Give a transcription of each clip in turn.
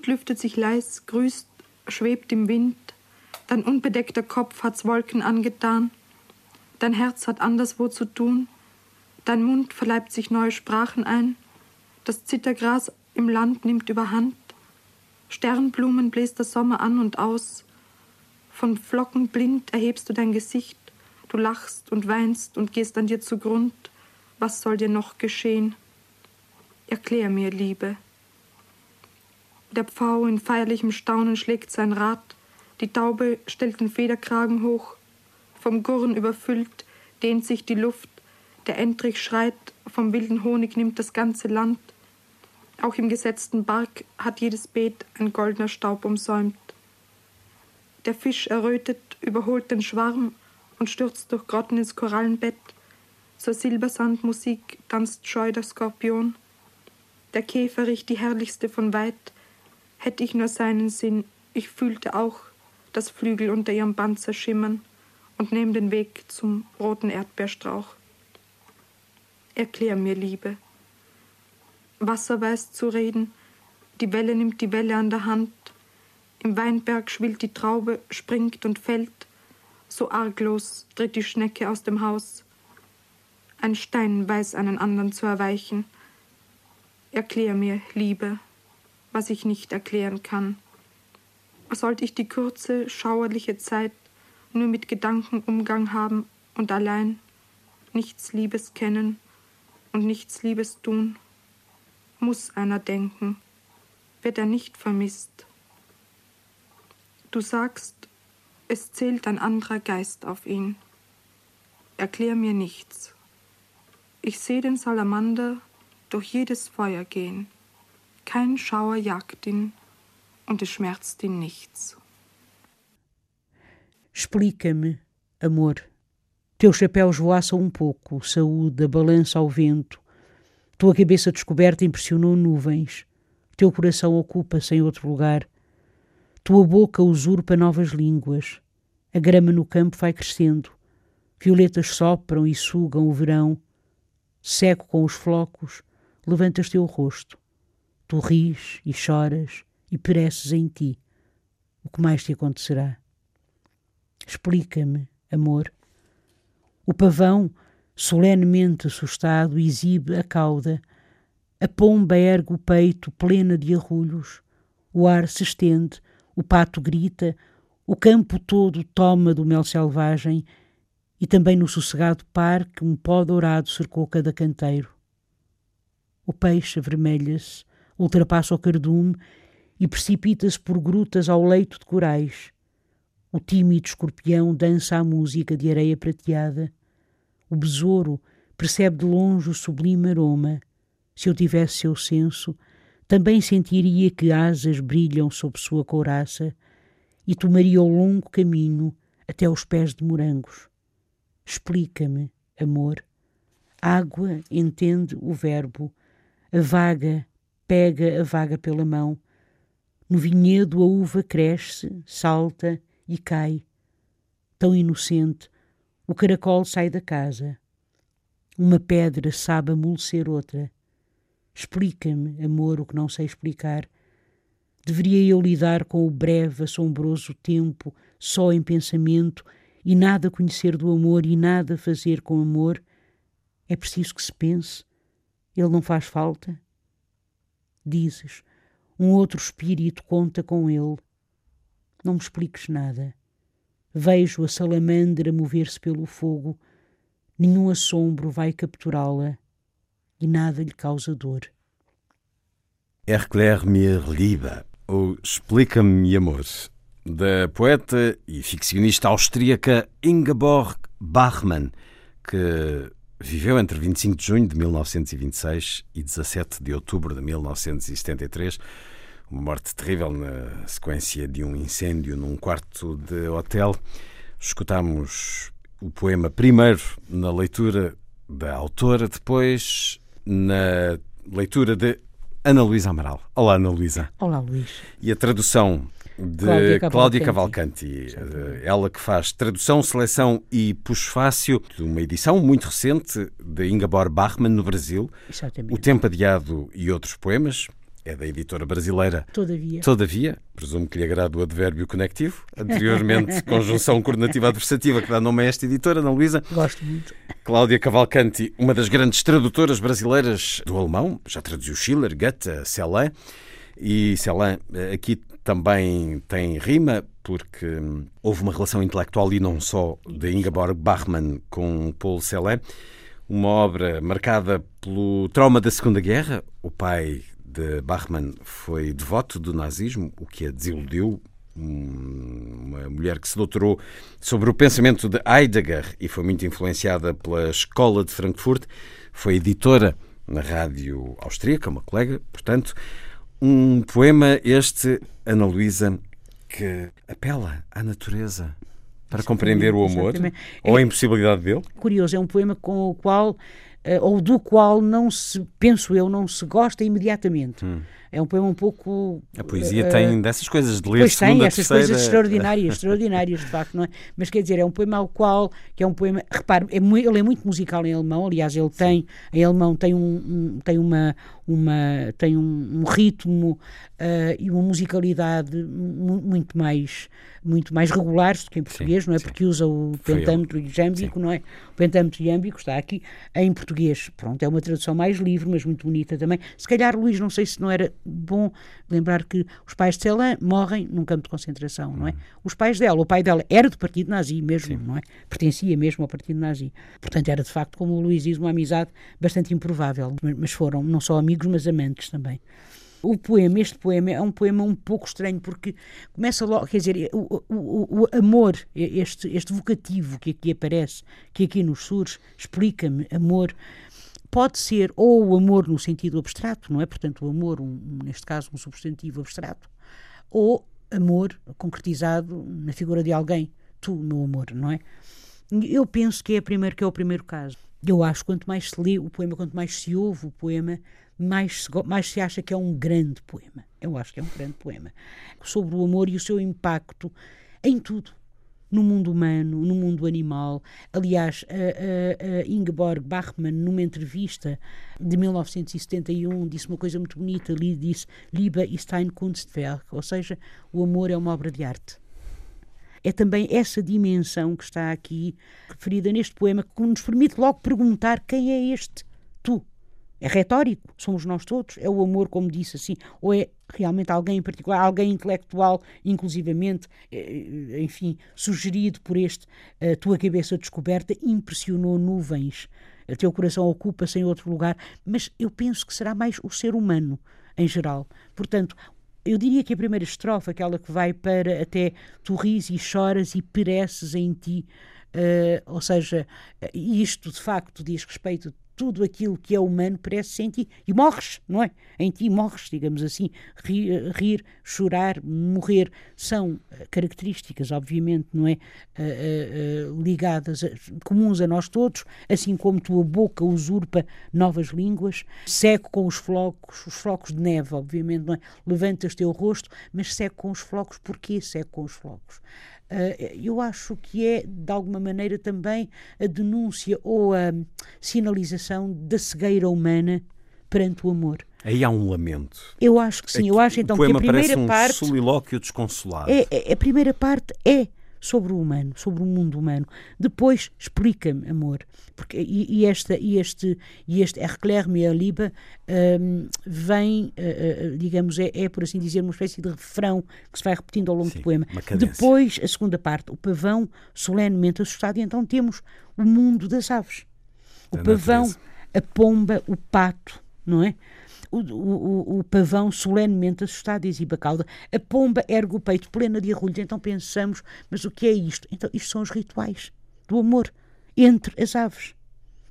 Hut lüftet sich leis, grüßt, schwebt im Wind. Dein unbedeckter Kopf hat's Wolken angetan. Dein Herz hat anderswo zu tun. Dein Mund verleibt sich neue Sprachen ein. Das Zittergras im Land nimmt überhand. Sternblumen bläst der Sommer an und aus. Von Flocken blind erhebst du dein Gesicht. Du lachst und weinst und gehst an dir zugrund. Was soll dir noch geschehen? Erklär mir, Liebe. Der Pfau in feierlichem Staunen schlägt sein Rad, die Taube stellt den Federkragen hoch, vom Gurren überfüllt dehnt sich die Luft, der Entrich schreit, vom wilden Honig nimmt das ganze Land. Auch im gesetzten Bark hat jedes Beet ein goldener Staub umsäumt. Der Fisch errötet, überholt den Schwarm und stürzt durch Grotten ins Korallenbett. Zur Silbersandmusik tanzt scheu der Skorpion. Der Käfer riecht die herrlichste von weit, Hätte ich nur seinen Sinn, ich fühlte auch, dass Flügel unter ihrem Panzer schimmern und nehm den Weg zum roten Erdbeerstrauch. Erklär mir, Liebe. Wasser weiß zu reden, die Welle nimmt die Welle an der Hand, im Weinberg schwillt die Traube, springt und fällt, so arglos tritt die Schnecke aus dem Haus. Ein Stein weiß einen anderen zu erweichen. Erklär mir, Liebe, was ich nicht erklären kann. Sollte ich die kurze, schauerliche Zeit nur mit Gedanken Umgang haben und allein nichts Liebes kennen und nichts Liebes tun, muss einer denken, wird er nicht vermisst. Du sagst, es zählt ein anderer Geist auf ihn. Erklär mir nichts. Ich seh den Salamander durch jedes Feuer gehen. Kein Schauer jagt ihn und es schmerzt ihn nichts. Explica-me, amor. Teus chapéus voaçam um pouco, saúde, balança ao vento. Tua cabeça descoberta impressionou nuvens. Teu coração ocupa-se outro lugar. Tua boca usurpa novas línguas. A grama no campo vai crescendo. Violetas sopram e sugam o verão. Seco com os flocos, levantas teu rosto. Tu ris e choras e pereces em ti. O que mais te acontecerá? Explica-me, amor. O pavão, solenemente assustado, exibe a cauda. A pomba ergue o peito plena de arrulhos. O ar se estende, o pato grita, o campo todo toma do mel selvagem e também no sossegado parque um pó dourado cercou cada canteiro. O peixe avermelha-se, ultrapassa o cardume e precipita-se por grutas ao leito de corais. O tímido escorpião dança a música de areia prateada. O besouro percebe de longe o sublime aroma. Se eu tivesse seu senso, também sentiria que asas brilham sob sua couraça e tomaria o longo caminho até aos pés de morangos. Explica-me, amor. Água entende o verbo, a vaga pega a vaga pela mão. No vinhedo a uva cresce, salta e cai. Tão inocente, o caracol sai da casa. Uma pedra sabe amolecer outra. Explica-me, amor, o que não sei explicar. Deveria eu lidar com o breve, assombroso tempo, só em pensamento, e nada conhecer do amor e nada fazer com amor? É preciso que se pense. Ele não faz falta? Dizes, um outro espírito conta com ele. Não me expliques nada. Vejo a salamandra mover-se pelo fogo, nenhum assombro vai capturá-la e nada lhe causa dor. Erklär mir ou Explica-me Amor. da poeta e ficcionista austríaca Ingeborg Bachmann, que viveu entre 25 de junho de 1926 e 17 de outubro de 1973. Uma morte terrível na sequência de um incêndio num quarto de hotel. Escutamos o poema primeiro na leitura da autora, depois na leitura de Ana Luísa Amaral. Olá, Ana Luísa. Olá, Luís. E a tradução de Cláudia, Cláudia Cavalcanti. Eh, ela que faz tradução, seleção e puxfácio de uma edição muito recente de Ingeborg Bachmann no Brasil. Exatamente. O Tempo Adiado e outros poemas. É da editora brasileira. Todavia. Todavia. Presumo que lhe agrada o advérbio conectivo. Anteriormente, conjunção coordenativa adversativa que dá nome a esta editora, Ana Luísa. Gosto muito. Cláudia Cavalcanti, uma das grandes tradutoras brasileiras do alemão. Já traduziu Schiller, Goethe, Celan. E Celan eh, aqui também tem rima, porque hum, houve uma relação intelectual e não só de Ingeborg Bachmann com Paul Celan, uma obra marcada pelo trauma da Segunda Guerra. O pai de Bachmann foi devoto do nazismo, o que a desiludiu. Uma mulher que se doutorou sobre o pensamento de Heidegger e foi muito influenciada pela Escola de Frankfurt, foi editora na rádio austríaca, uma colega, portanto, um poema, este, Ana Luísa, que apela à natureza para compreender o amor Exatamente. ou a impossibilidade dele. Curioso, é um poema com o qual, eh, ou do qual não se, penso eu, não se gosta imediatamente. Hum é um poema um pouco. A poesia uh, tem dessas coisas de ler pois segunda, tem essas terceira... coisas extraordinárias, extraordinárias de facto, não é? Mas quer dizer, é um poema ao qual, que é um poema, repare, é ele é muito musical em alemão, aliás, ele tem, em alemão tem um, um, tem uma, uma tem um, um ritmo uh, e uma musicalidade muito mais muito mais regulares do que em português, sim, não é? Sim. Porque usa o pentâmetro jâmbico, não é? O pentâmetro e jâmbico está aqui em português. Pronto, é uma tradução mais livre, mas muito bonita também. Se calhar, Luís, não sei se não era bom lembrar que os pais de Celan morrem num campo de concentração, não é? Uhum. Os pais dela, o pai dela era do partido nazi mesmo, Sim. não é? Pertencia mesmo ao partido nazi. Portanto, era de facto, como o Luís diz, uma amizade bastante improvável. Mas foram não só amigos, mas amantes também. O poema, este poema, é um poema um pouco estranho, porque começa logo, quer dizer, o, o, o amor, este, este vocativo que aqui aparece, que aqui nos surge, explica-me amor, pode ser ou o amor no sentido abstrato, não é? Portanto, o amor, um, neste caso, um substantivo abstrato, ou amor concretizado na figura de alguém, tu, meu amor, não é? Eu penso que é, primeiro, que é o primeiro caso. Eu acho que quanto mais se lê o poema, quanto mais se ouve o poema, mais se, mais se acha que é um grande poema. Eu acho que é um grande poema. Sobre o amor e o seu impacto em tudo no mundo humano, no mundo animal. Aliás, a, a, a Ingeborg Bachmann, numa entrevista de 1971, disse uma coisa muito bonita ali, disse Liebe ist ein Kunstwerk, ou seja, o amor é uma obra de arte. É também essa dimensão que está aqui referida neste poema que nos permite logo perguntar quem é este tu. É retórico, somos nós todos, é o amor, como disse assim, ou é realmente alguém em particular, alguém intelectual, inclusivamente, eh, enfim, sugerido por este, a tua cabeça descoberta, impressionou nuvens. O teu coração ocupa-se em outro lugar, mas eu penso que será mais o ser humano em geral. Portanto, eu diria que a primeira estrofe, aquela que vai para até tu ris e choras e pereces em ti, uh, ou seja, isto de facto diz respeito tudo aquilo que é humano parece em ti e morres, não é? Em ti morres, digamos assim. Rir, rir chorar, morrer são eh, características, obviamente, não é? Uh, uh, ligadas, a, comuns a nós todos, assim como tua boca usurpa novas línguas, seco com os flocos, os flocos de neve, obviamente, não é? Levantas teu rosto, mas seco com os flocos, porquê seco com os flocos? Eh, eu acho que é, de alguma maneira, também a denúncia ou a sinalização da cegueira humana perante o amor. Aí há um lamento. Eu acho que sim. É eu acho então que a primeira um parte. solilóquio desconsolado. É, é, a primeira parte é sobre o humano, sobre o mundo humano. Depois explica-me, amor, porque e, e, esta e este e este Erklär-me a Liba um, vem, uh, uh, digamos, é, é, por assim dizer uma espécie de refrão que se vai repetindo ao longo Sim, do poema. Depois a segunda parte, o pavão solenemente assustado e então temos o mundo das aves. O da pavão, natureza. a pomba, o pato, não é? O, o, o, pavão solenemente assustado exibe a cauda, a pomba ergue o peito plena de arrulhos. Então pensamos, mas o que é isto? Então isto são os rituais do amor entre as aves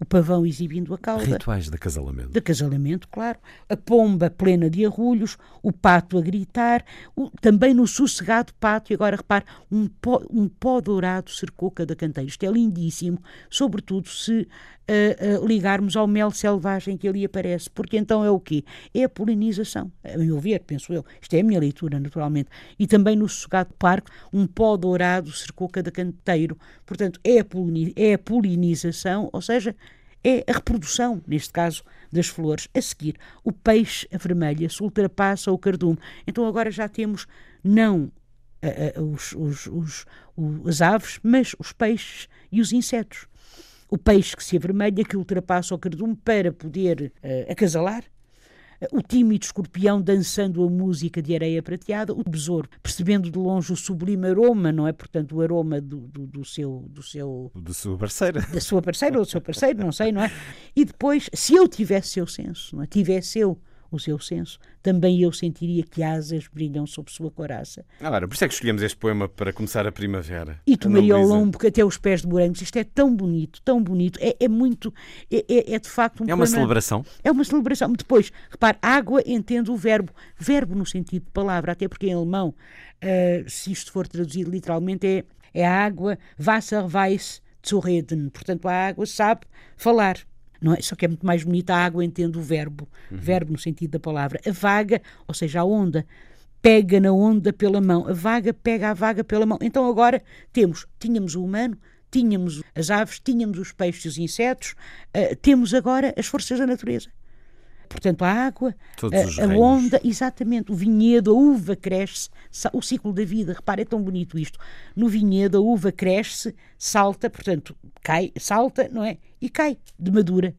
o pavão exibindo a cauda. Rituais de acasalamento. De acasalamento, claro. A pomba plena de arrulhos, o pato a gritar, o, também no sossegado pátio, agora repare, um pó, um pó dourado cercou cada canteiro. Isto é lindíssimo, sobretudo se uh, uh, ligarmos ao mel selvagem que ali aparece, porque então é o quê? É a polinização, a meu ver, penso eu. Isto é a minha leitura, naturalmente. E também no sossegado parque, um pó dourado cercou cada canteiro. Portanto, é a, é a polinização, ou seja, é a reprodução, neste caso, das flores. A seguir, o peixe a vermelha se ultrapassa o cardume. Então agora já temos não os, os, os, as aves, mas os peixes e os insetos. O peixe que se avermelha, que ultrapassa o cardume para poder uh, acasalar, o tímido escorpião dançando a música de areia prateada, o besouro percebendo de longe o sublime aroma, não é? Portanto, o aroma do, do, do seu. Do seu da sua parceira. Da sua parceira ou do seu parceiro, não sei, não é? E depois, se eu tivesse seu senso, não é? tivesse eu o seu senso, também eu sentiria que asas brilham sob sua coraça. Agora, por isso é que escolhemos este poema para começar a primavera. E tomaria ao lombo até os pés de morangos. Isto é tão bonito, tão bonito. É, é muito, é, é, é, de facto um É uma poema, celebração. É uma celebração. Depois, repare, água entende o verbo. Verbo no sentido de palavra, até porque em alemão, uh, se isto for traduzido literalmente, é, é a água, Wasser weiß zu reden. Portanto, a água sabe falar é? Só que é muito mais bonita a água, entendo o verbo, uhum. verbo no sentido da palavra. A vaga, ou seja, a onda, pega na onda pela mão, a vaga pega a vaga pela mão. Então agora temos, tínhamos o humano, tínhamos as aves, tínhamos os peixes e os insetos, uh, temos agora as forças da natureza. Portanto, a água, a, a onda, exatamente, o vinhedo, a uva cresce, o ciclo da vida. Repare, é tão bonito isto. No vinhedo, a uva cresce, salta, portanto, cai, salta, não é? E cai de madura.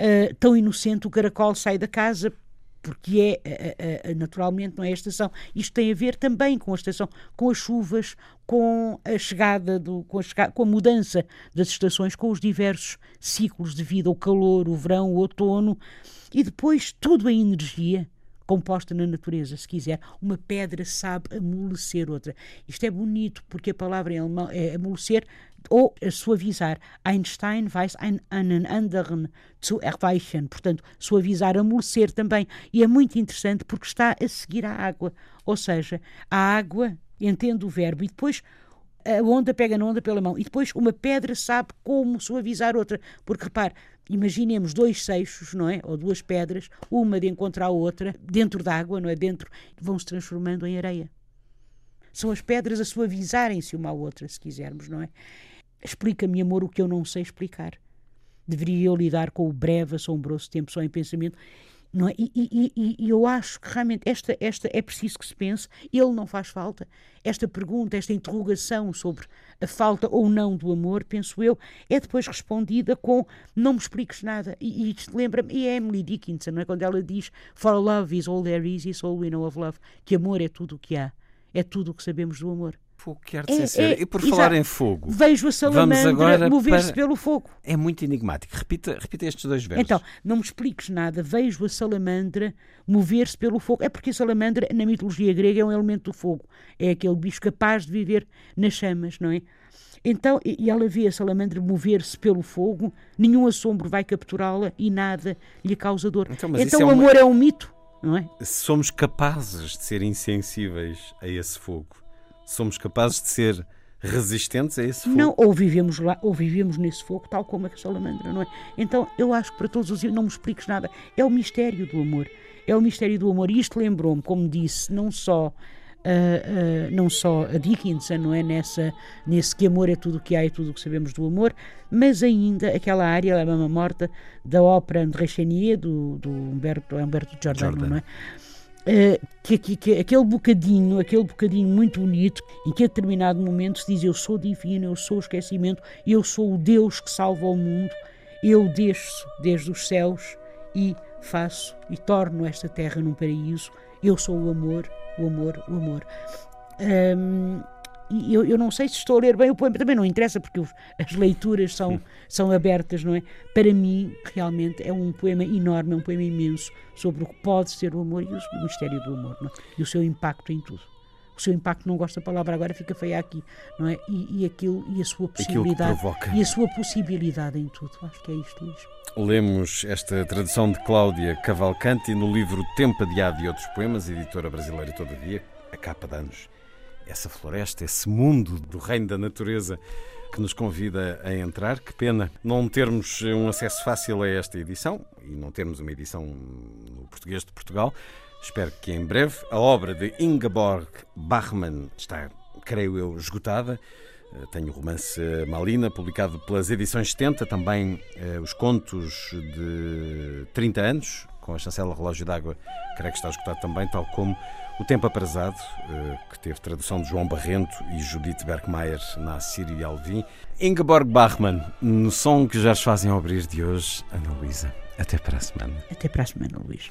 Uh, tão inocente, o caracol sai da casa porque é naturalmente não é a estação. Isto tem a ver também com a estação, com as chuvas, com a chegada do, com a, chegada, com a mudança das estações, com os diversos ciclos de vida, o calor, o verão, o outono e depois tudo a energia composta na natureza, se quiser. Uma pedra sabe amolecer outra. Isto é bonito porque a palavra em alemão é amolecer ou suavizar. Einstein weiß einen anderen zu erweichen. Portanto, suavizar, amolecer também. E é muito interessante porque está a seguir a água. Ou seja, a água entende o verbo e depois a onda pega na onda pela mão. E depois uma pedra sabe como suavizar outra. Porque repare, imaginemos dois seixos, não é? Ou duas pedras, uma de encontrar a outra, dentro d'água, não é? Dentro, vão se transformando em areia. São as pedras a suavizarem-se uma à outra, se quisermos, não é? Explica-me, amor, o que eu não sei explicar. Deveria eu lidar com o breve, assombroso tempo só em pensamento. Não é? e, e, e, eu acho que realmente esta, esta é preciso que se pense, ele não faz falta. Esta pergunta, esta interrogação sobre a falta ou não do amor, penso eu, é depois respondida com não me expliques nada. E, e lembra-me, e é Emily Dickinson, não é? quando ela diz For love is all there is, is all we know of love, que amor é tudo o que há, é tudo o que sabemos do amor. Fogo é. É, e por exato. falar em fogo. Vejo a salamandra mover-se para... pelo fogo. É muito enigmático. Repita, repita estes dois versos. Então, não me expliques nada. Vejo a salamandra mover-se pelo fogo. É porque a salamandra, na mitologia grega, é um elemento do fogo. É aquele bicho capaz de viver nas chamas, não é? Então, e ela vê a salamandra mover-se pelo fogo, nenhum assombro vai capturá-la e nada lhe causa dor. Então, então é o amor uma... é um mito, não é? Somos capazes de ser insensíveis a esse fogo somos capazes de ser resistentes a esse fogo? Não, ou vivemos lá, ou vivemos nesse fogo, tal como a salamandra, não é? Então, eu acho que para todos os não me expliques nada. É o mistério do amor. É o mistério do amor. E isto lembrou-me, como disse, não só. Uh, uh, não só a Dickinson, não é? Nessa, nesse que amor é tudo o que há e tudo o que sabemos do amor, mas ainda aquela área, a Mama Morta, da ópera André Chenier, do, do Humberto, Humberto Giordano, Jordan. não é? Uh, que, que, que, aquele bocadinho, aquele bocadinho muito bonito, em que a determinado momento se diz: Eu sou divino, eu sou esquecimento, eu sou o Deus que salva o mundo, eu desço desde os céus e faço e torno esta terra num paraíso, eu sou o amor, o amor, o amor. E eu, eu, não sei se estou a ler bem o poema, também não interessa, porque os, as leituras são, são abertas, não é? Para mim, realmente, é um poema enorme, é um poema imenso sobre o que pode ser o amor e o, mistério do amor, é? e o seu impacto em tudo. O seu impacto, não gosto da palavra agora, fica feia aqui, não é? E, e aquilo, e a sua possibilidade. E a sua possibilidade em tudo. Acho que é isto, Luís. Lemos esta tradução de Cláudia Cavalcanti no livro Tempo Adiado e Outros Poemas, editora brasileira Todavia, a capa de anos essa floresta, esse mundo do reino da natureza que nos convida a entrar. Que pena não termos um acesso fácil a esta edição e não termos uma edição no português de Portugal. Espero que em breve a obra de Ingeborg Bachmann está, creio eu, esgotada. Eh, tenho o romance Malina, publicado pelas edições 70, também eh, os contos de 30 anos, com a chancela Relógio d'Água, creio que está esgotado também, tal como o Tempo Aprazado, eh, que teve tradução de João Barrento e Judith Bergmeier na Síria e Alvim. Ingeborg Bachmann, no som que já os fazem abrir de hoje, Ana Luísa. Até para a semana. Até para a semana, Luís.